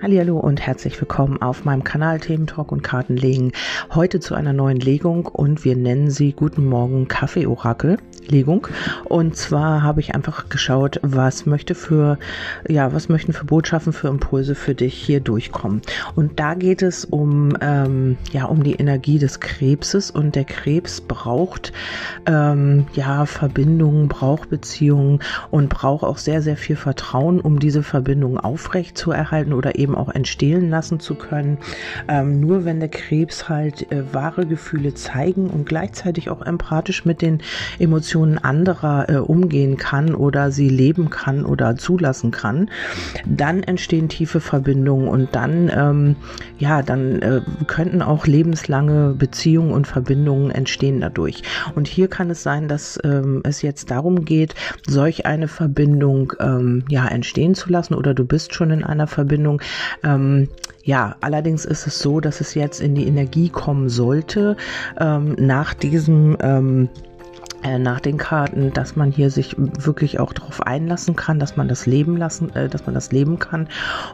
Hallo und herzlich willkommen auf meinem Kanal Themen Talk und Kartenlegen. Heute zu einer neuen Legung und wir nennen sie Guten Morgen Kaffee Orakel Legung. Und zwar habe ich einfach geschaut, was möchte für, ja, was möchten für Botschaften, für Impulse für dich hier durchkommen. Und da geht es um, ähm, ja, um die Energie des Krebses und der Krebs braucht, ähm, ja, Verbindungen, braucht Beziehungen und braucht auch sehr, sehr viel Vertrauen, um diese Verbindungen aufrecht zu erhalten oder eben eben auch entstehen lassen zu können. Ähm, nur wenn der Krebs halt äh, wahre Gefühle zeigen und gleichzeitig auch empathisch mit den Emotionen anderer äh, umgehen kann oder sie leben kann oder zulassen kann, dann entstehen tiefe Verbindungen und dann, ähm, ja, dann äh, könnten auch lebenslange Beziehungen und Verbindungen entstehen dadurch. Und hier kann es sein, dass ähm, es jetzt darum geht, solch eine Verbindung ähm, ja entstehen zu lassen oder du bist schon in einer Verbindung, ähm, ja, allerdings ist es so, dass es jetzt in die Energie kommen sollte ähm, nach diesem ähm, äh, nach den Karten, dass man hier sich wirklich auch darauf einlassen kann, dass man das leben lassen, äh, dass man das leben kann.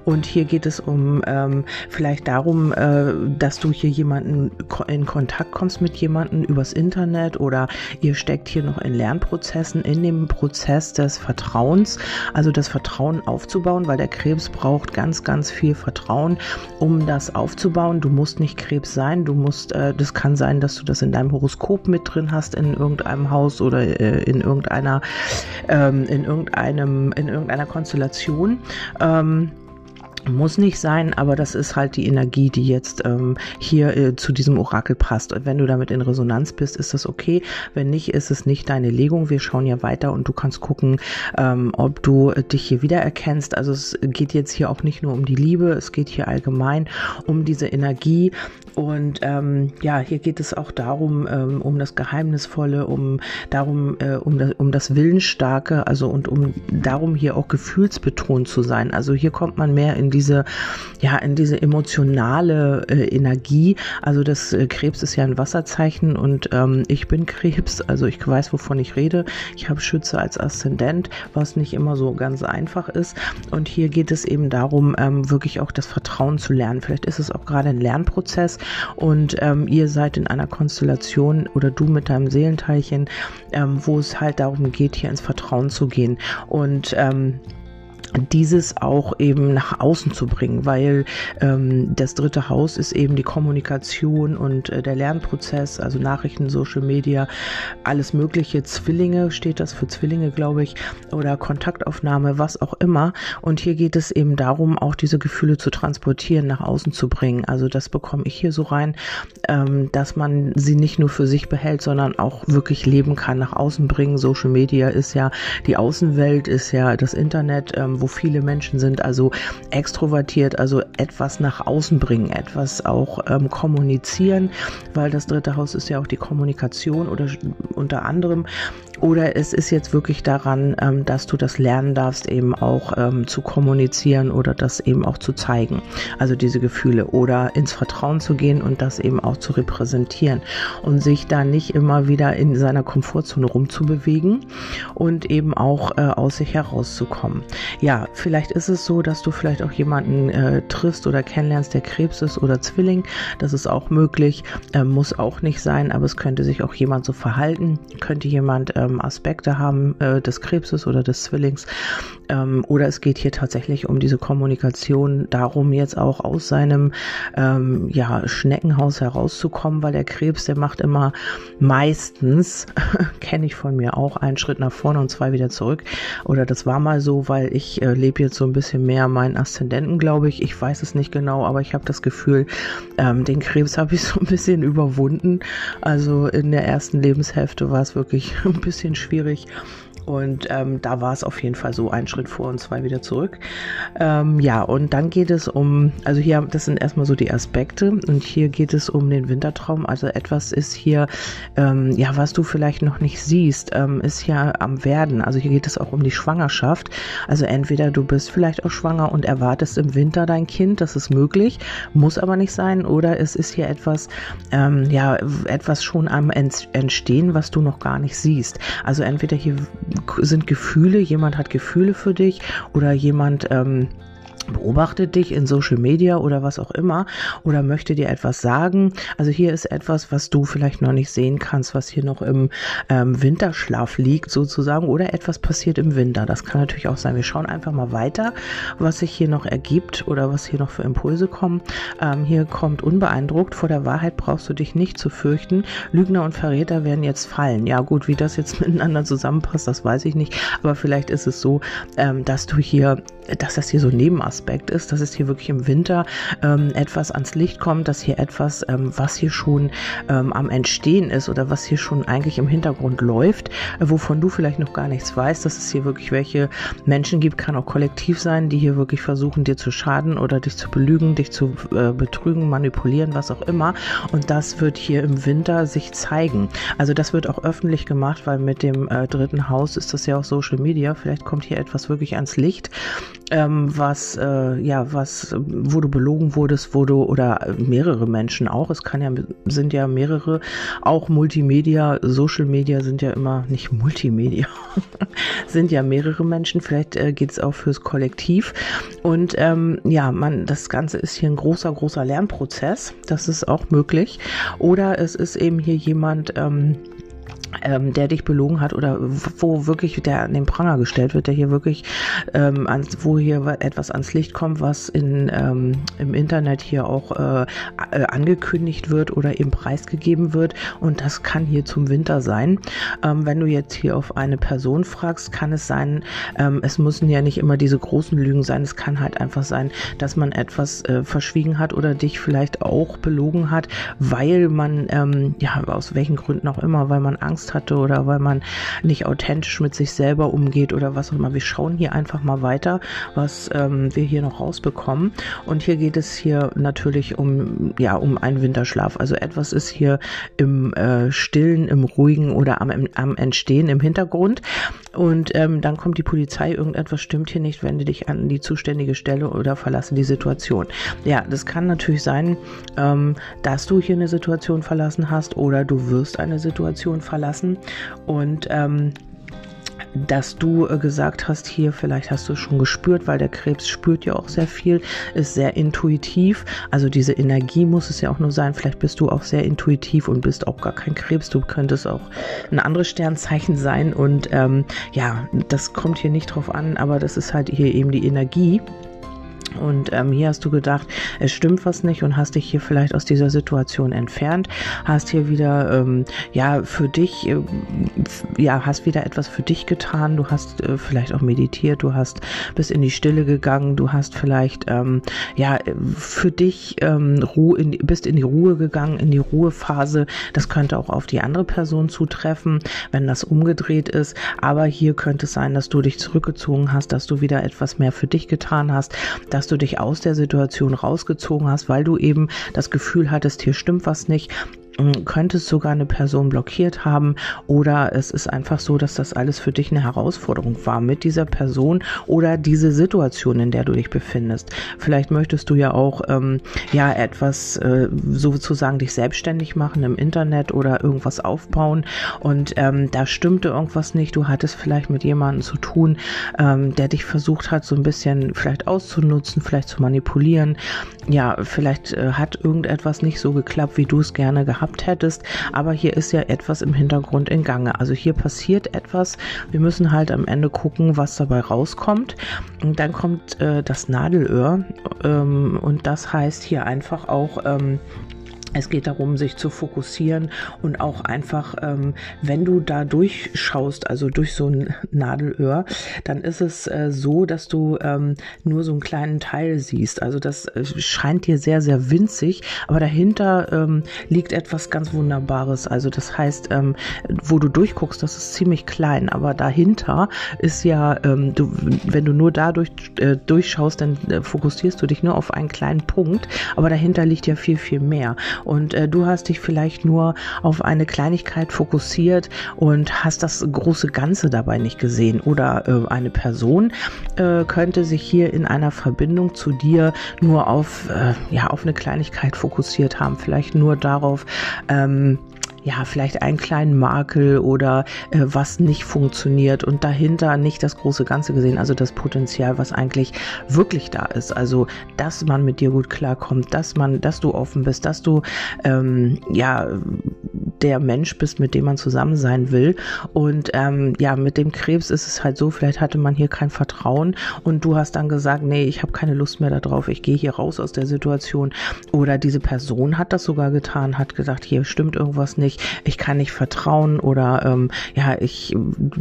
Und hier geht es um ähm, vielleicht darum, äh, dass du hier jemanden in Kontakt kommst mit jemanden übers Internet oder ihr steckt hier noch in Lernprozessen in dem Prozess des Vertrauens, also das Vertrauen aufzubauen, weil der Krebs braucht ganz, ganz viel Vertrauen, um das aufzubauen. Du musst nicht Krebs sein, du musst, äh, das kann sein, dass du das in deinem Horoskop mit drin hast in irgendeinem Haus oder äh, in irgendeiner, ähm, in irgendeinem, in irgendeiner Konstellation. Ähm, muss nicht sein, aber das ist halt die Energie, die jetzt ähm, hier äh, zu diesem Orakel passt. Und wenn du damit in Resonanz bist, ist das okay. Wenn nicht, ist es nicht deine Legung. Wir schauen ja weiter und du kannst gucken, ähm, ob du äh, dich hier wiedererkennst. Also es geht jetzt hier auch nicht nur um die Liebe, es geht hier allgemein um diese Energie. Und ähm, ja, hier geht es auch darum, ähm, um das Geheimnisvolle, um darum, äh, um das, um das Willensstarke, also und um darum hier auch gefühlsbetont zu sein. Also hier kommt man mehr in diese, ja, in diese emotionale äh, Energie. Also das äh, Krebs ist ja ein Wasserzeichen und ähm, ich bin Krebs, also ich weiß, wovon ich rede. Ich habe Schütze als Aszendent, was nicht immer so ganz einfach ist. Und hier geht es eben darum, ähm, wirklich auch das Vertrauen zu lernen. Vielleicht ist es auch gerade ein Lernprozess und ähm, ihr seid in einer Konstellation oder du mit deinem Seelenteilchen, ähm, wo es halt darum geht, hier ins Vertrauen zu gehen. Und ähm, dieses auch eben nach außen zu bringen, weil ähm, das dritte Haus ist eben die Kommunikation und äh, der Lernprozess, also Nachrichten, Social Media, alles mögliche, Zwillinge steht das für Zwillinge, glaube ich, oder Kontaktaufnahme, was auch immer. Und hier geht es eben darum, auch diese Gefühle zu transportieren, nach außen zu bringen. Also das bekomme ich hier so rein, ähm, dass man sie nicht nur für sich behält, sondern auch wirklich leben kann, nach außen bringen. Social Media ist ja die Außenwelt, ist ja das Internet, ähm, wo viele Menschen sind, also extrovertiert, also etwas nach außen bringen, etwas auch ähm, kommunizieren, weil das dritte Haus ist ja auch die Kommunikation oder unter anderem. Oder es ist jetzt wirklich daran, ähm, dass du das lernen darfst, eben auch ähm, zu kommunizieren oder das eben auch zu zeigen. Also diese Gefühle oder ins Vertrauen zu gehen und das eben auch zu repräsentieren und sich da nicht immer wieder in seiner Komfortzone rumzubewegen und eben auch äh, aus sich herauszukommen. Ja, vielleicht ist es so, dass du vielleicht auch jemanden äh, triffst oder kennenlernst, der Krebs ist oder Zwilling. Das ist auch möglich, äh, muss auch nicht sein, aber es könnte sich auch jemand so verhalten. Könnte jemand ähm, Aspekte haben äh, des Krebses oder des Zwillings. Ähm, oder es geht hier tatsächlich um diese Kommunikation, darum jetzt auch aus seinem ähm, ja, Schneckenhaus herauszukommen, weil der Krebs, der macht immer meistens, kenne ich von mir auch, einen Schritt nach vorne und zwei wieder zurück. Oder das war mal so, weil ich äh, lebe jetzt so ein bisschen mehr meinen Aszendenten, glaube ich. Ich weiß es nicht genau, aber ich habe das Gefühl, ähm, den Krebs habe ich so ein bisschen überwunden. Also in der ersten Lebenshälfte war es wirklich ein bisschen schwierig. Und ähm, da war es auf jeden Fall so ein Schritt vor und zwei wieder zurück. Ähm, ja, und dann geht es um, also hier, das sind erstmal so die Aspekte und hier geht es um den Wintertraum. Also etwas ist hier, ähm, ja, was du vielleicht noch nicht siehst, ähm, ist hier am Werden. Also hier geht es auch um die Schwangerschaft. Also entweder du bist vielleicht auch schwanger und erwartest im Winter dein Kind, das ist möglich, muss aber nicht sein, oder es ist hier etwas, ähm, ja, etwas schon am Entstehen, was du noch gar nicht siehst. Also entweder hier sind Gefühle, jemand hat Gefühle für dich oder jemand ähm, beobachtet dich in Social Media oder was auch immer oder möchte dir etwas sagen. Also hier ist etwas, was du vielleicht noch nicht sehen kannst, was hier noch im ähm, Winterschlaf liegt sozusagen oder etwas passiert im Winter. Das kann natürlich auch sein. Wir schauen einfach mal weiter, was sich hier noch ergibt oder was hier noch für Impulse kommen. Ähm, hier kommt unbeeindruckt. Vor der Wahrheit brauchst du dich nicht zu fürchten. Lügner und Verräter werden jetzt fallen. Ja gut, wie das jetzt miteinander zusammenpasst, das weiß ich nicht. Aber vielleicht ist es so, ähm, dass du hier, dass das hier so Nebenaspekt Aspekt ist, dass es hier wirklich im Winter ähm, etwas ans Licht kommt, dass hier etwas, ähm, was hier schon ähm, am Entstehen ist oder was hier schon eigentlich im Hintergrund läuft, äh, wovon du vielleicht noch gar nichts weißt, dass es hier wirklich welche Menschen gibt, kann auch kollektiv sein, die hier wirklich versuchen, dir zu schaden oder dich zu belügen, dich zu äh, betrügen, manipulieren, was auch immer. Und das wird hier im Winter sich zeigen. Also das wird auch öffentlich gemacht, weil mit dem äh, dritten Haus ist das ja auch Social Media. Vielleicht kommt hier etwas wirklich ans Licht, ähm, was äh, ja, was, wo du belogen wurdest, wo du, oder mehrere Menschen auch, es kann ja, sind ja mehrere, auch Multimedia, Social Media sind ja immer, nicht Multimedia, sind ja mehrere Menschen, vielleicht äh, geht es auch fürs Kollektiv. Und ähm, ja, man, das Ganze ist hier ein großer, großer Lernprozess, das ist auch möglich. Oder es ist eben hier jemand, ähm, ähm, der dich belogen hat oder wo wirklich der an den Pranger gestellt wird, der hier wirklich, ähm, ans, wo hier etwas ans Licht kommt, was in, ähm, im Internet hier auch äh, äh, angekündigt wird oder eben preisgegeben wird und das kann hier zum Winter sein. Ähm, wenn du jetzt hier auf eine Person fragst, kann es sein, ähm, es müssen ja nicht immer diese großen Lügen sein, es kann halt einfach sein, dass man etwas äh, verschwiegen hat oder dich vielleicht auch belogen hat, weil man, ähm, ja, aus welchen Gründen auch immer, weil man Angst Angst hatte oder weil man nicht authentisch mit sich selber umgeht oder was auch immer. Wir schauen hier einfach mal weiter, was ähm, wir hier noch rausbekommen. Und hier geht es hier natürlich um, ja, um einen Winterschlaf. Also etwas ist hier im äh, Stillen, im Ruhigen oder am, am Entstehen im Hintergrund. Und ähm, dann kommt die Polizei, irgendetwas stimmt hier nicht, wende dich an die zuständige Stelle oder verlasse die Situation. Ja, das kann natürlich sein, ähm, dass du hier eine Situation verlassen hast oder du wirst eine Situation verlassen lassen. Und ähm, dass du äh, gesagt hast, hier vielleicht hast du schon gespürt, weil der Krebs spürt ja auch sehr viel, ist sehr intuitiv. Also diese Energie muss es ja auch nur sein. Vielleicht bist du auch sehr intuitiv und bist auch gar kein Krebs. Du könntest auch ein anderes Sternzeichen sein. Und ähm, ja, das kommt hier nicht drauf an, aber das ist halt hier eben die Energie. Und ähm, hier hast du gedacht, es stimmt was nicht und hast dich hier vielleicht aus dieser Situation entfernt, hast hier wieder, ähm, ja, für dich, äh, ja, hast wieder etwas für dich getan, du hast äh, vielleicht auch meditiert, du hast bis in die Stille gegangen, du hast vielleicht, ähm, ja, für dich ähm, Ruhe, in, bist in die Ruhe gegangen, in die Ruhephase. Das könnte auch auf die andere Person zutreffen, wenn das umgedreht ist. Aber hier könnte es sein, dass du dich zurückgezogen hast, dass du wieder etwas mehr für dich getan hast, dass dass du dich aus der Situation rausgezogen hast, weil du eben das Gefühl hattest, hier stimmt was nicht könntest sogar eine Person blockiert haben oder es ist einfach so, dass das alles für dich eine Herausforderung war mit dieser Person oder diese Situation, in der du dich befindest. Vielleicht möchtest du ja auch ähm, ja etwas äh, sozusagen dich selbstständig machen im Internet oder irgendwas aufbauen und ähm, da stimmte irgendwas nicht. Du hattest vielleicht mit jemandem zu tun, ähm, der dich versucht hat, so ein bisschen vielleicht auszunutzen, vielleicht zu manipulieren. Ja, vielleicht äh, hat irgendetwas nicht so geklappt, wie du es gerne gehabt gehabt hättest. Aber hier ist ja etwas im Hintergrund in Gange. Also hier passiert etwas. Wir müssen halt am Ende gucken, was dabei rauskommt. Und dann kommt äh, das Nadelöhr. Ähm, und das heißt hier einfach auch, ähm, es geht darum, sich zu fokussieren und auch einfach, ähm, wenn du da durchschaust, also durch so ein Nadelöhr, dann ist es äh, so, dass du ähm, nur so einen kleinen Teil siehst. Also das äh, scheint dir sehr, sehr winzig, aber dahinter ähm, liegt etwas ganz Wunderbares. Also das heißt, ähm, wo du durchguckst, das ist ziemlich klein, aber dahinter ist ja, ähm, du, wenn du nur dadurch äh, durchschaust, dann äh, fokussierst du dich nur auf einen kleinen Punkt, aber dahinter liegt ja viel, viel mehr. Und äh, du hast dich vielleicht nur auf eine Kleinigkeit fokussiert und hast das große Ganze dabei nicht gesehen. Oder äh, eine Person äh, könnte sich hier in einer Verbindung zu dir nur auf, äh, ja, auf eine Kleinigkeit fokussiert haben. Vielleicht nur darauf, ähm, ja, vielleicht einen kleinen Makel oder äh, was nicht funktioniert und dahinter nicht das große Ganze gesehen, also das Potenzial, was eigentlich wirklich da ist. Also, dass man mit dir gut klarkommt, dass man, dass du offen bist, dass du ähm, ja der Mensch bist, mit dem man zusammen sein will. Und ähm, ja, mit dem Krebs ist es halt so, vielleicht hatte man hier kein Vertrauen und du hast dann gesagt, nee, ich habe keine Lust mehr darauf, ich gehe hier raus aus der Situation. Oder diese Person hat das sogar getan, hat gesagt, hier stimmt irgendwas nicht, ich kann nicht vertrauen oder ähm, ja, ich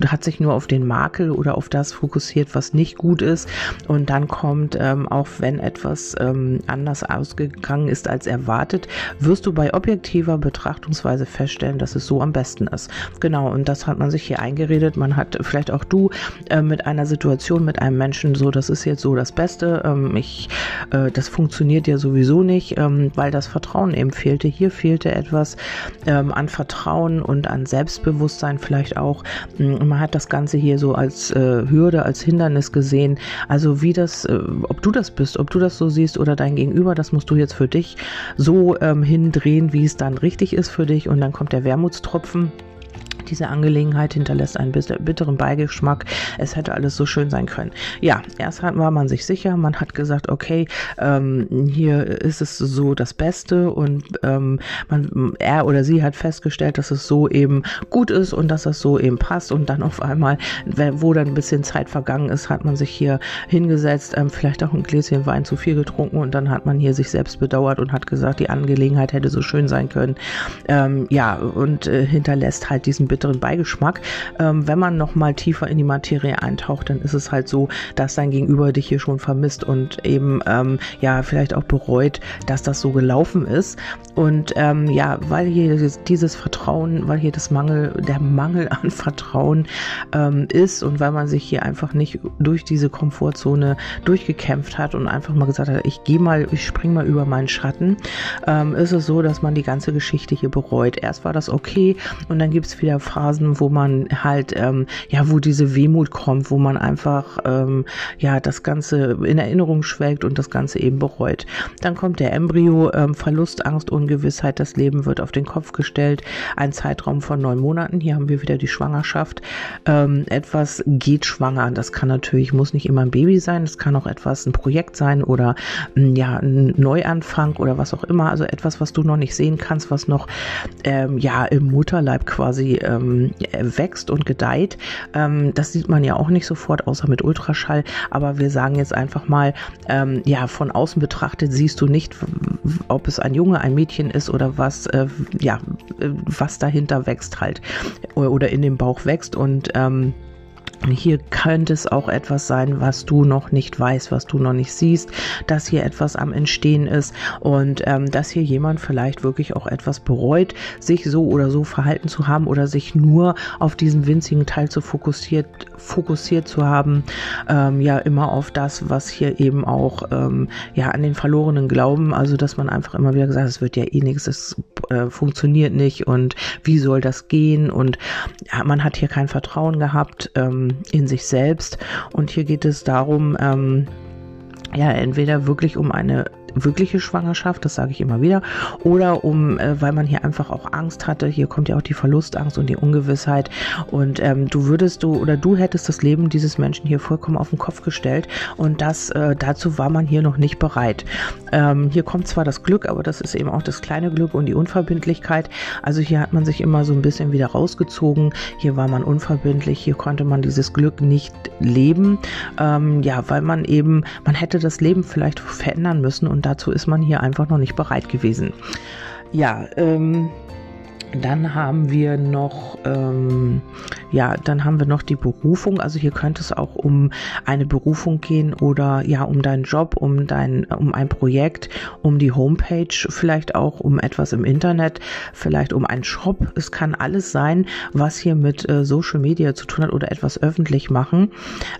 hat sich nur auf den Makel oder auf das fokussiert, was nicht gut ist. Und dann kommt, ähm, auch wenn etwas ähm, anders ausgegangen ist als erwartet, wirst du bei objektiver Betrachtungsweise feststellen, dass es so am besten ist. Genau, und das hat man sich hier eingeredet. Man hat vielleicht auch du äh, mit einer Situation, mit einem Menschen so, das ist jetzt so das Beste. Ähm, ich, äh, das funktioniert ja sowieso nicht, ähm, weil das Vertrauen eben fehlte. Hier fehlte etwas ähm, an Vertrauen und an Selbstbewusstsein vielleicht auch. Mm, man hat das Ganze hier so als äh, Hürde, als Hindernis gesehen. Also wie das, äh, ob du das bist, ob du das so siehst oder dein Gegenüber, das musst du jetzt für dich so ähm, hindrehen, wie es dann richtig ist für dich und dann kommt der Wermutstropfen diese Angelegenheit hinterlässt einen bitteren Beigeschmack. Es hätte alles so schön sein können. Ja, erst war man sich sicher, man hat gesagt, okay, ähm, hier ist es so das Beste und ähm, man, er oder sie hat festgestellt, dass es so eben gut ist und dass das so eben passt und dann auf einmal, wo dann ein bisschen Zeit vergangen ist, hat man sich hier hingesetzt, ähm, vielleicht auch ein Gläschen Wein zu viel getrunken und dann hat man hier sich selbst bedauert und hat gesagt, die Angelegenheit hätte so schön sein können. Ähm, ja, und äh, hinterlässt halt diesen bitteren Beigeschmack. Ähm, wenn man noch mal tiefer in die Materie eintaucht, dann ist es halt so, dass dein Gegenüber dich hier schon vermisst und eben ähm, ja vielleicht auch bereut, dass das so gelaufen ist. Und ähm, ja, weil hier dieses Vertrauen, weil hier das Mangel, der Mangel an Vertrauen ähm, ist und weil man sich hier einfach nicht durch diese Komfortzone durchgekämpft hat und einfach mal gesagt hat, ich gehe mal, ich spring mal über meinen Schatten, ähm, ist es so, dass man die ganze Geschichte hier bereut. Erst war das okay und dann gibt es wieder Phasen, wo man halt, ähm, ja, wo diese Wehmut kommt, wo man einfach, ähm, ja, das Ganze in Erinnerung schwelgt und das Ganze eben bereut. Dann kommt der Embryo, ähm, Verlust, Angst, Ungewissheit, das Leben wird auf den Kopf gestellt, ein Zeitraum von neun Monaten. Hier haben wir wieder die Schwangerschaft. Ähm, etwas geht schwanger. Das kann natürlich, muss nicht immer ein Baby sein, es kann auch etwas, ein Projekt sein oder mm, ja, ein Neuanfang oder was auch immer. Also etwas, was du noch nicht sehen kannst, was noch ähm, ja im Mutterleib quasi ähm, wächst und gedeiht. Ähm, das sieht man ja auch nicht sofort, außer mit Ultraschall. Aber wir sagen jetzt einfach mal, ähm, ja, von außen betrachtet siehst du nicht, ob es ein Junge, ein Mädchen ist oder was, äh, ja, äh, was dahinter wächst halt oder in dem Bauch wächst und ähm, hier könnte es auch etwas sein, was du noch nicht weißt, was du noch nicht siehst, dass hier etwas am Entstehen ist und ähm, dass hier jemand vielleicht wirklich auch etwas bereut, sich so oder so verhalten zu haben oder sich nur auf diesen winzigen Teil zu fokussiert, fokussiert zu haben, ähm, ja immer auf das, was hier eben auch ähm, ja an den verlorenen Glauben, also dass man einfach immer wieder gesagt, es wird ja eh nichts, es äh, funktioniert nicht und wie soll das gehen und ja, man hat hier kein Vertrauen gehabt. Ähm, in sich selbst. Und hier geht es darum, ähm, ja, entweder wirklich um eine wirkliche Schwangerschaft, das sage ich immer wieder, oder um, äh, weil man hier einfach auch Angst hatte, hier kommt ja auch die Verlustangst und die Ungewissheit und ähm, du würdest du oder du hättest das Leben dieses Menschen hier vollkommen auf den Kopf gestellt und das äh, dazu war man hier noch nicht bereit. Ähm, hier kommt zwar das Glück, aber das ist eben auch das kleine Glück und die Unverbindlichkeit. Also hier hat man sich immer so ein bisschen wieder rausgezogen. Hier war man unverbindlich, hier konnte man dieses Glück nicht leben. Ähm, ja, weil man eben, man hätte das Leben vielleicht verändern müssen dazu ist man hier einfach noch nicht bereit gewesen. Ja, ähm, dann haben wir noch, ähm, ja, dann haben wir noch die Berufung. Also hier könnte es auch um eine Berufung gehen oder ja, um deinen Job, um dein, um ein Projekt, um die Homepage, vielleicht auch um etwas im Internet, vielleicht um einen Shop. Es kann alles sein, was hier mit äh, Social Media zu tun hat oder etwas öffentlich machen.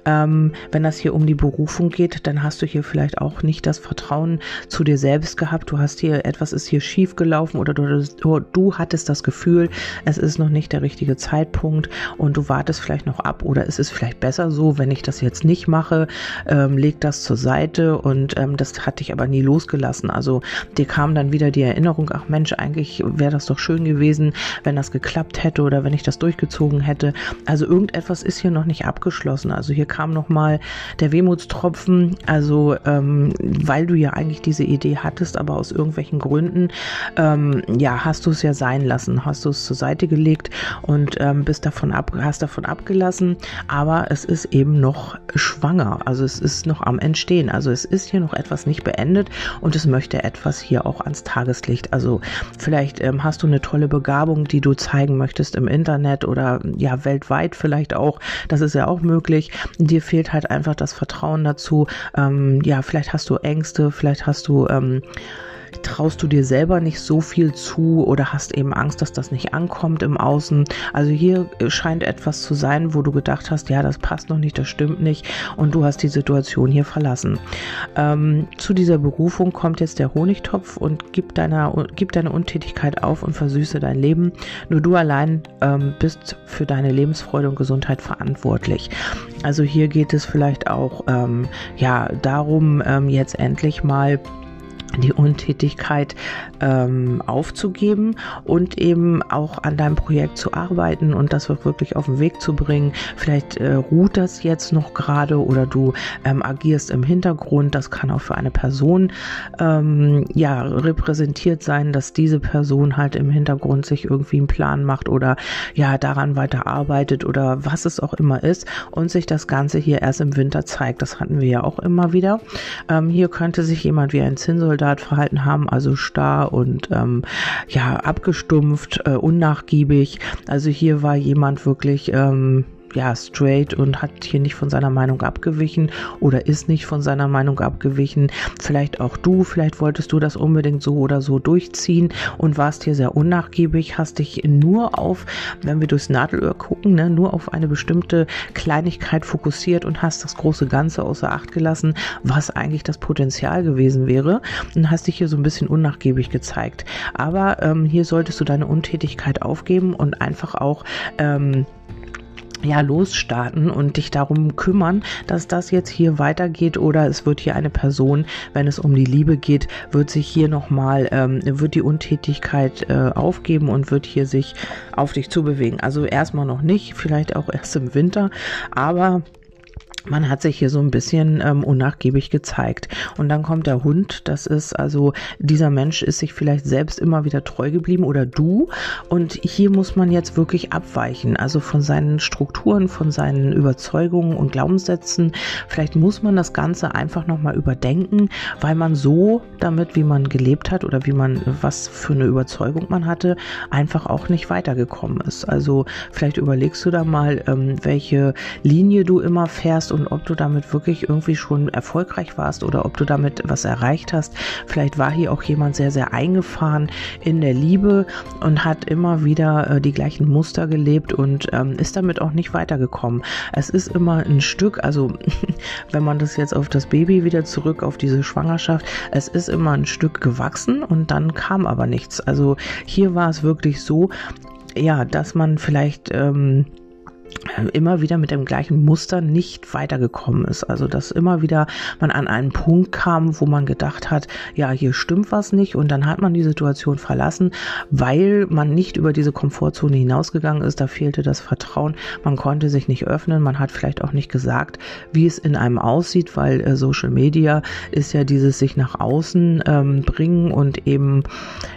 Ähm, wenn das hier um die Berufung geht, dann hast du hier vielleicht auch nicht das Vertrauen zu dir selbst gehabt. Du hast hier etwas ist hier schief gelaufen oder du, du, du hattest das Gefühl, es ist noch nicht der richtige Zeitpunkt und du wartest vielleicht noch ab oder ist es vielleicht besser so, wenn ich das jetzt nicht mache, ähm, leg das zur Seite und ähm, das hat dich aber nie losgelassen. Also dir kam dann wieder die Erinnerung, ach Mensch, eigentlich wäre das doch schön gewesen, wenn das geklappt hätte oder wenn ich das durchgezogen hätte. Also irgendetwas ist hier noch nicht abgeschlossen. Also hier kam noch mal der Wehmutstropfen, also ähm, weil du ja eigentlich diese Idee hattest, aber aus irgendwelchen Gründen, ähm, ja, hast du es ja sein lassen, hast du es zur Seite gelegt und ähm, bist davon ab, hast davon abgelassen, aber es ist eben noch schwanger, also es ist noch am Entstehen, also es ist hier noch etwas nicht beendet und es möchte etwas hier auch ans Tageslicht. Also vielleicht ähm, hast du eine tolle Begabung, die du zeigen möchtest im Internet oder ja weltweit vielleicht auch, das ist ja auch möglich. Dir fehlt halt einfach das Vertrauen dazu. Ähm, ja, vielleicht hast du Ängste, vielleicht hast du ähm, traust du dir selber nicht so viel zu oder hast eben Angst, dass das nicht ankommt im Außen. Also hier scheint etwas zu sein, wo du gedacht hast, ja, das passt noch nicht, das stimmt nicht und du hast die Situation hier verlassen. Ähm, zu dieser Berufung kommt jetzt der Honigtopf und gib, deiner, gib deine Untätigkeit auf und versüße dein Leben. Nur du allein ähm, bist für deine Lebensfreude und Gesundheit verantwortlich. Also hier geht es vielleicht auch ähm, ja darum, ähm, jetzt endlich mal die Untätigkeit ähm, aufzugeben und eben auch an deinem Projekt zu arbeiten und das wirklich auf den Weg zu bringen. Vielleicht äh, ruht das jetzt noch gerade oder du ähm, agierst im Hintergrund. Das kann auch für eine Person ähm, ja repräsentiert sein, dass diese Person halt im Hintergrund sich irgendwie einen Plan macht oder ja daran weiter arbeitet oder was es auch immer ist und sich das Ganze hier erst im Winter zeigt. Das hatten wir ja auch immer wieder. Ähm, hier könnte sich jemand wie ein Zinnsoldat Soldat verhalten haben, also starr und ähm, ja abgestumpft, äh, unnachgiebig. Also hier war jemand wirklich ähm, ja, straight und hat hier nicht von seiner Meinung abgewichen oder ist nicht von seiner Meinung abgewichen. Vielleicht auch du, vielleicht wolltest du das unbedingt so oder so durchziehen und warst hier sehr unnachgiebig, hast dich nur auf, wenn wir durchs Nadelöhr gucken, ne, nur auf eine bestimmte Kleinigkeit fokussiert und hast das große Ganze außer Acht gelassen, was eigentlich das Potenzial gewesen wäre und hast dich hier so ein bisschen unnachgiebig gezeigt. Aber ähm, hier solltest du deine Untätigkeit aufgeben und einfach auch ähm, ja, losstarten und dich darum kümmern, dass das jetzt hier weitergeht oder es wird hier eine Person, wenn es um die Liebe geht, wird sich hier nochmal, ähm, wird die Untätigkeit äh, aufgeben und wird hier sich auf dich zubewegen. Also erstmal noch nicht, vielleicht auch erst im Winter, aber man hat sich hier so ein bisschen ähm, unnachgiebig gezeigt. Und dann kommt der Hund. Das ist also, dieser Mensch ist sich vielleicht selbst immer wieder treu geblieben oder du. Und hier muss man jetzt wirklich abweichen. Also von seinen Strukturen, von seinen Überzeugungen und Glaubenssätzen. Vielleicht muss man das Ganze einfach nochmal überdenken, weil man so damit, wie man gelebt hat oder wie man, was für eine Überzeugung man hatte, einfach auch nicht weitergekommen ist. Also vielleicht überlegst du da mal, ähm, welche Linie du immer fährst und ob du damit wirklich irgendwie schon erfolgreich warst oder ob du damit was erreicht hast. Vielleicht war hier auch jemand sehr, sehr eingefahren in der Liebe und hat immer wieder äh, die gleichen Muster gelebt und ähm, ist damit auch nicht weitergekommen. Es ist immer ein Stück, also wenn man das jetzt auf das Baby wieder zurück, auf diese Schwangerschaft, es ist immer ein Stück gewachsen und dann kam aber nichts. Also hier war es wirklich so, ja, dass man vielleicht ähm, immer wieder mit dem gleichen Muster nicht weitergekommen ist. Also dass immer wieder man an einen Punkt kam, wo man gedacht hat, ja, hier stimmt was nicht und dann hat man die Situation verlassen, weil man nicht über diese Komfortzone hinausgegangen ist. Da fehlte das Vertrauen, man konnte sich nicht öffnen, man hat vielleicht auch nicht gesagt, wie es in einem aussieht, weil äh, Social Media ist ja dieses sich nach außen ähm, bringen und eben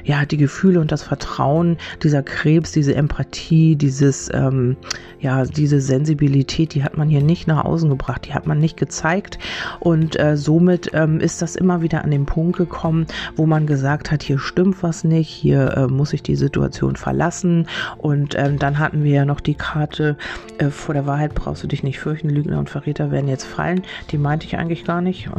ja die Gefühle und das Vertrauen, dieser Krebs, diese Empathie, dieses ähm, ja diese Sensibilität, die hat man hier nicht nach außen gebracht, die hat man nicht gezeigt und äh, somit ähm, ist das immer wieder an den Punkt gekommen, wo man gesagt hat, hier stimmt was nicht, hier äh, muss ich die Situation verlassen und ähm, dann hatten wir ja noch die Karte, äh, vor der Wahrheit brauchst du dich nicht fürchten, Lügner und Verräter werden jetzt fallen, die meinte ich eigentlich gar nicht.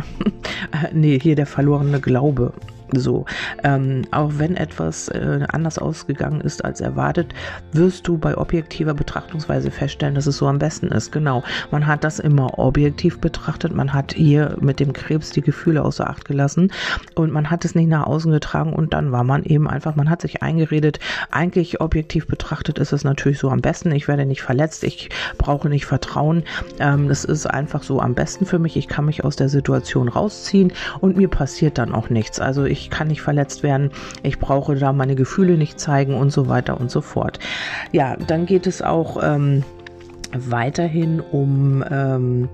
Äh, nee, hier der verlorene Glaube. So, ähm, auch wenn etwas äh, anders ausgegangen ist als erwartet, wirst du bei objektiver Betrachtungsweise feststellen, dass es so am besten ist. Genau, man hat das immer objektiv betrachtet, man hat hier mit dem Krebs die Gefühle außer Acht gelassen und man hat es nicht nach außen getragen und dann war man eben einfach, man hat sich eingeredet, eigentlich objektiv betrachtet ist es natürlich so am besten, ich werde nicht verletzt, ich brauche nicht Vertrauen, ähm, es ist einfach so am besten für mich, ich kann mich aus der Situation rausziehen und mir passiert dann auch nichts. Also ich ich kann nicht verletzt werden, ich brauche da meine Gefühle nicht zeigen und so weiter und so fort. Ja, dann geht es auch ähm, weiterhin um ähm,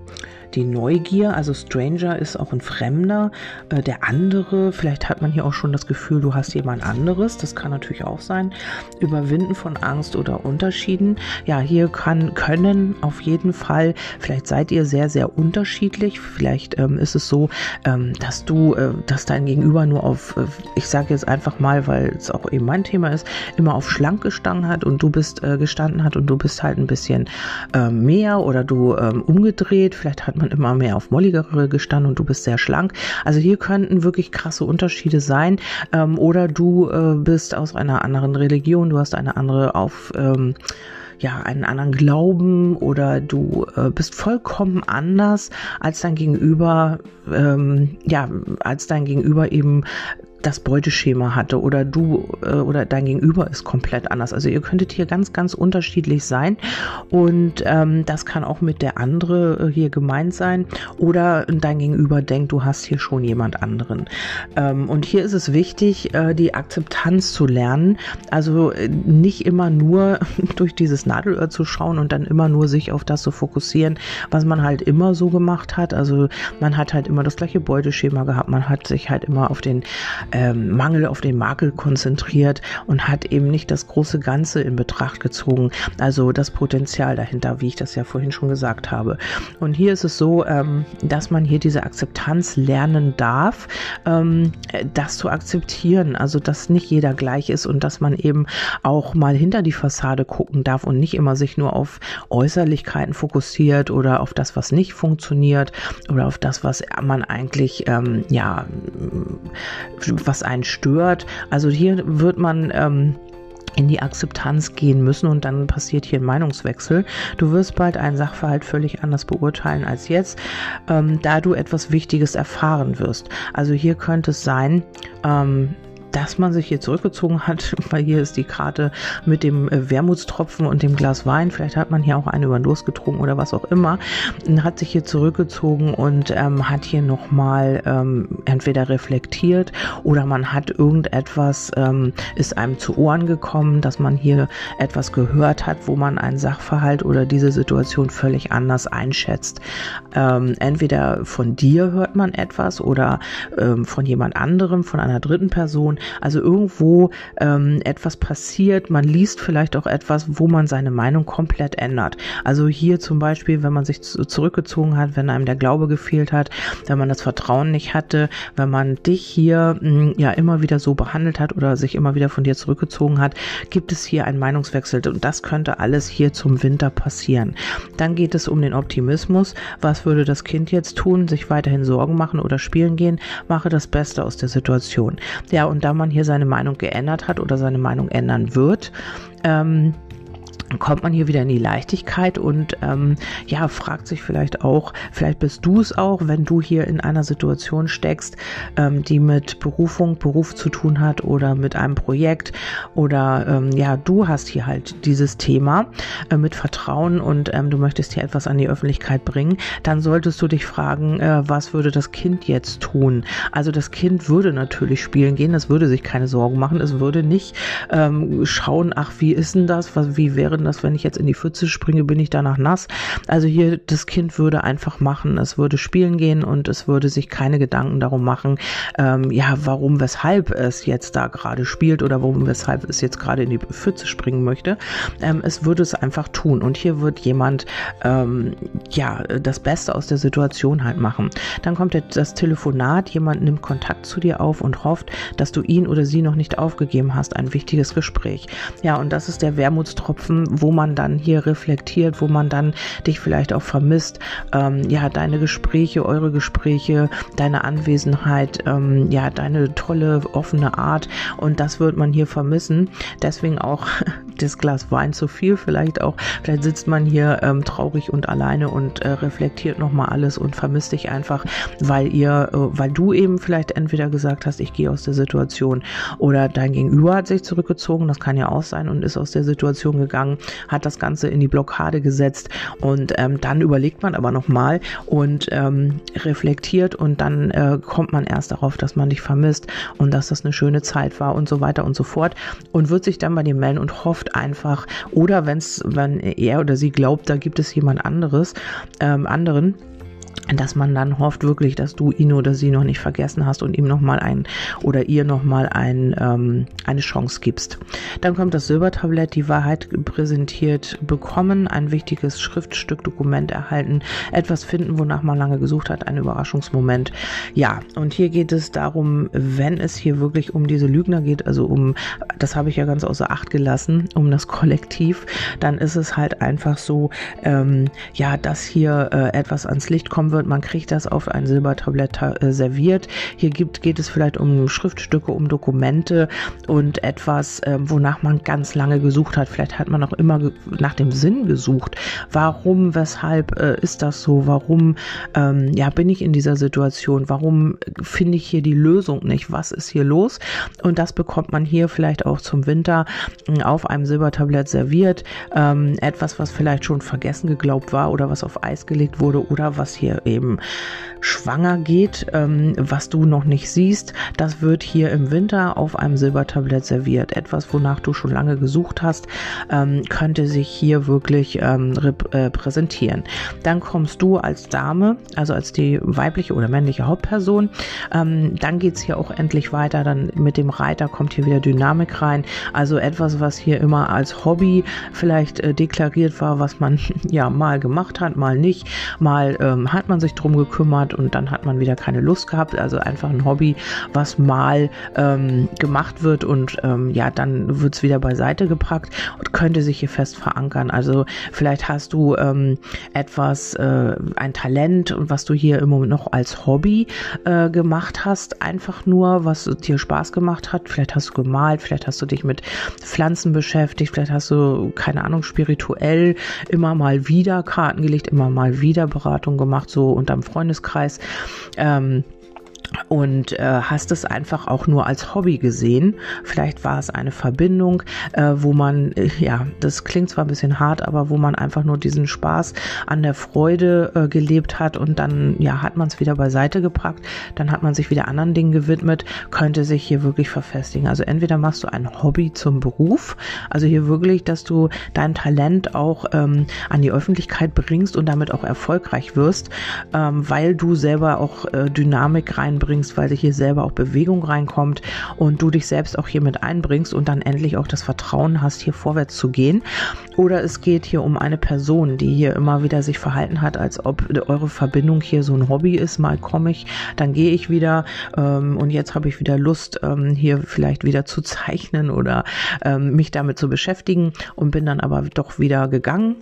die Neugier, also Stranger ist auch ein Fremder, äh, der andere, vielleicht hat man hier auch schon das Gefühl, du hast jemand anderes, das kann natürlich auch sein. Überwinden von Angst oder Unterschieden. Ja, hier kann, können auf jeden Fall, vielleicht seid ihr sehr, sehr unterschiedlich. Vielleicht ähm, ist es so, ähm, dass du, äh, dass dein Gegenüber nur auf, äh, ich sage jetzt einfach mal, weil es auch eben mein Thema ist, immer auf schlank gestanden hat und du bist äh, gestanden hat und du bist halt ein bisschen ähm, mehr oder du ähm, umgedreht. Vielleicht hat man man immer mehr auf molligere gestanden und du bist sehr schlank. Also hier könnten wirklich krasse Unterschiede sein. Ähm, oder du äh, bist aus einer anderen Religion, du hast eine andere auf ähm, ja, einen anderen Glauben oder du äh, bist vollkommen anders als dein Gegenüber, ähm, ja, als dein Gegenüber eben das Beuteschema hatte oder du äh, oder dein Gegenüber ist komplett anders. Also ihr könntet hier ganz, ganz unterschiedlich sein und ähm, das kann auch mit der andere äh, hier gemeint sein oder dein Gegenüber denkt, du hast hier schon jemand anderen. Ähm, und hier ist es wichtig, äh, die Akzeptanz zu lernen. Also äh, nicht immer nur durch dieses Nadelöhr zu schauen und dann immer nur sich auf das zu fokussieren, was man halt immer so gemacht hat. Also man hat halt immer das gleiche Beuteschema gehabt, man hat sich halt immer auf den ähm, Mangel auf den Makel konzentriert und hat eben nicht das große Ganze in Betracht gezogen, also das Potenzial dahinter, wie ich das ja vorhin schon gesagt habe. Und hier ist es so, ähm, dass man hier diese Akzeptanz lernen darf, ähm, das zu akzeptieren, also dass nicht jeder gleich ist und dass man eben auch mal hinter die Fassade gucken darf und nicht immer sich nur auf Äußerlichkeiten fokussiert oder auf das, was nicht funktioniert oder auf das, was man eigentlich ähm, ja was einen stört. Also hier wird man ähm, in die Akzeptanz gehen müssen und dann passiert hier ein Meinungswechsel. Du wirst bald einen Sachverhalt völlig anders beurteilen als jetzt, ähm, da du etwas Wichtiges erfahren wirst. Also hier könnte es sein, ähm, dass man sich hier zurückgezogen hat, weil hier ist die Karte mit dem äh, Wermutstropfen und dem Glas Wein. Vielleicht hat man hier auch eine über Durst getrunken oder was auch immer. Hat sich hier zurückgezogen und ähm, hat hier nochmal ähm, entweder reflektiert oder man hat irgendetwas, ähm, ist einem zu Ohren gekommen, dass man hier etwas gehört hat, wo man einen Sachverhalt oder diese Situation völlig anders einschätzt. Ähm, entweder von dir hört man etwas oder ähm, von jemand anderem, von einer dritten Person also irgendwo ähm, etwas passiert, man liest vielleicht auch etwas, wo man seine Meinung komplett ändert. Also hier zum Beispiel, wenn man sich zurückgezogen hat, wenn einem der Glaube gefehlt hat, wenn man das Vertrauen nicht hatte, wenn man dich hier mh, hm, ja immer wieder so behandelt hat oder sich immer wieder von dir zurückgezogen hat, gibt es hier einen Meinungswechsel und das könnte alles hier zum Winter passieren. Dann geht es um den Optimismus. Was würde das Kind jetzt tun? Sich weiterhin Sorgen machen oder spielen gehen? Mache das Beste aus der Situation. Ja, und da man hier seine Meinung geändert hat oder seine Meinung ändern wird, ähm, kommt man hier wieder in die Leichtigkeit und ähm, ja, fragt sich vielleicht auch, vielleicht bist du es auch, wenn du hier in einer Situation steckst, ähm, die mit Berufung, Beruf zu tun hat oder mit einem Projekt oder ähm, ja, du hast hier halt dieses Thema äh, mit Vertrauen und ähm, du möchtest hier etwas an die Öffentlichkeit bringen, dann solltest du dich fragen, äh, was würde das Kind jetzt tun? Also das Kind würde natürlich spielen gehen, es würde sich keine Sorgen machen, es würde nicht ähm, schauen, ach, wie ist denn das, was, wie wäre dass wenn ich jetzt in die Pfütze springe, bin ich danach nass. Also hier, das Kind würde einfach machen, es würde spielen gehen und es würde sich keine Gedanken darum machen, ähm, ja, warum, weshalb es jetzt da gerade spielt oder warum, weshalb es jetzt gerade in die Pfütze springen möchte. Ähm, es würde es einfach tun. Und hier wird jemand, ähm, ja, das Beste aus der Situation halt machen. Dann kommt das Telefonat, jemand nimmt Kontakt zu dir auf und hofft, dass du ihn oder sie noch nicht aufgegeben hast. Ein wichtiges Gespräch. Ja, und das ist der Wermutstropfen, wo man dann hier reflektiert, wo man dann dich vielleicht auch vermisst. Ähm, ja, deine Gespräche, eure Gespräche, deine Anwesenheit, ähm, ja, deine tolle offene Art und das wird man hier vermissen. Deswegen auch das Glas Wein zu viel vielleicht auch. Vielleicht sitzt man hier ähm, traurig und alleine und äh, reflektiert nochmal alles und vermisst dich einfach, weil ihr, äh, weil du eben vielleicht entweder gesagt hast, ich gehe aus der Situation oder dein Gegenüber hat sich zurückgezogen, das kann ja auch sein und ist aus der Situation gegangen, hat das Ganze in die Blockade gesetzt. Und ähm, dann überlegt man aber nochmal und ähm, reflektiert und dann äh, kommt man erst darauf, dass man dich vermisst und dass das eine schöne Zeit war und so weiter und so fort und wird sich dann bei dir melden und hofft einfach oder wenn's, wenn er oder sie glaubt, da gibt es jemand anderes, ähm, anderen, dass man dann hofft wirklich, dass du ihn oder sie noch nicht vergessen hast und ihm nochmal ein oder ihr nochmal ein, ähm, eine Chance gibst. Dann kommt das Silbertablett, die Wahrheit präsentiert bekommen, ein wichtiges Schriftstück, Dokument erhalten, etwas finden, wonach man lange gesucht hat, ein Überraschungsmoment. Ja, und hier geht es darum, wenn es hier wirklich um diese Lügner geht, also um, das habe ich ja ganz außer Acht gelassen, um das Kollektiv, dann ist es halt einfach so, ähm, ja, dass hier äh, etwas ans Licht kommen wird. Man kriegt das auf ein Silbertablett äh, serviert. Hier gibt, geht es vielleicht um Schriftstücke, um Dokumente und etwas, äh, wonach man ganz lange gesucht hat. Vielleicht hat man auch immer nach dem Sinn gesucht. Warum, weshalb äh, ist das so? Warum ähm, ja, bin ich in dieser Situation? Warum finde ich hier die Lösung nicht? Was ist hier los? Und das bekommt man hier vielleicht auch zum Winter äh, auf einem Silbertablett serviert. Ähm, etwas, was vielleicht schon vergessen geglaubt war oder was auf Eis gelegt wurde oder was hier eben schwanger geht, ähm, was du noch nicht siehst, das wird hier im Winter auf einem Silbertablett serviert. Etwas, wonach du schon lange gesucht hast, ähm, könnte sich hier wirklich ähm, äh, präsentieren. Dann kommst du als Dame, also als die weibliche oder männliche Hauptperson. Ähm, dann geht es hier auch endlich weiter. Dann mit dem Reiter kommt hier wieder Dynamik rein. Also etwas, was hier immer als Hobby vielleicht äh, deklariert war, was man ja mal gemacht hat, mal nicht. Mal ähm, hat man sich drum gekümmert und dann hat man wieder keine Lust gehabt. Also einfach ein Hobby, was mal ähm, gemacht wird und ähm, ja, dann wird es wieder beiseite gepackt und könnte sich hier fest verankern. Also vielleicht hast du ähm, etwas, äh, ein Talent, was du hier im Moment noch als Hobby äh, gemacht hast, einfach nur, was dir Spaß gemacht hat. Vielleicht hast du gemalt, vielleicht hast du dich mit Pflanzen beschäftigt, vielleicht hast du, keine Ahnung, spirituell immer mal wieder Karten gelegt, immer mal wieder Beratung gemacht, so unterm Freundeskreis. Ähm, und äh, hast es einfach auch nur als Hobby gesehen. Vielleicht war es eine Verbindung, äh, wo man, äh, ja, das klingt zwar ein bisschen hart, aber wo man einfach nur diesen Spaß an der Freude äh, gelebt hat und dann, ja, hat man es wieder beiseite gepackt, dann hat man sich wieder anderen Dingen gewidmet, könnte sich hier wirklich verfestigen. Also entweder machst du ein Hobby zum Beruf, also hier wirklich, dass du dein Talent auch ähm, an die Öffentlichkeit bringst und damit auch erfolgreich wirst, ähm, weil du selber auch äh, Dynamik reinbringst einbringst, weil hier selber auch Bewegung reinkommt und du dich selbst auch hier mit einbringst und dann endlich auch das Vertrauen hast, hier vorwärts zu gehen. Oder es geht hier um eine Person, die hier immer wieder sich verhalten hat, als ob eure Verbindung hier so ein Hobby ist. Mal komme ich, dann gehe ich wieder ähm, und jetzt habe ich wieder Lust, ähm, hier vielleicht wieder zu zeichnen oder ähm, mich damit zu beschäftigen und bin dann aber doch wieder gegangen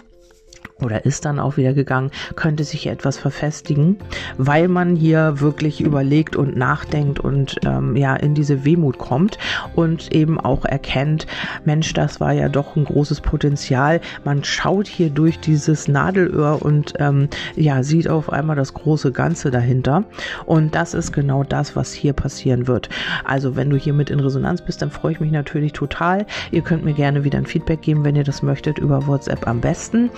oder ist dann auch wieder gegangen, könnte sich etwas verfestigen, weil man hier wirklich überlegt und nachdenkt und ähm, ja in diese Wehmut kommt und eben auch erkennt, Mensch, das war ja doch ein großes Potenzial. Man schaut hier durch dieses Nadelöhr und ähm, ja sieht auf einmal das große Ganze dahinter und das ist genau das, was hier passieren wird. Also wenn du hier mit in Resonanz bist, dann freue ich mich natürlich total. Ihr könnt mir gerne wieder ein Feedback geben, wenn ihr das möchtet über WhatsApp am besten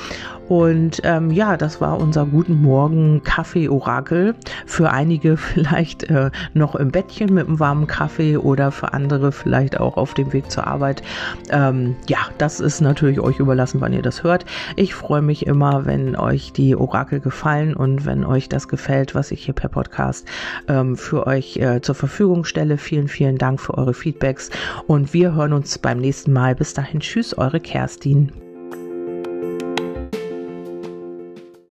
und ähm, ja, das war unser Guten Morgen Kaffee-Orakel. Für einige vielleicht äh, noch im Bettchen mit einem warmen Kaffee oder für andere vielleicht auch auf dem Weg zur Arbeit. Ähm, ja, das ist natürlich euch überlassen, wann ihr das hört. Ich freue mich immer, wenn euch die Orakel gefallen und wenn euch das gefällt, was ich hier per Podcast ähm, für euch äh, zur Verfügung stelle. Vielen, vielen Dank für eure Feedbacks und wir hören uns beim nächsten Mal. Bis dahin, tschüss, eure Kerstin.